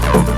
Thank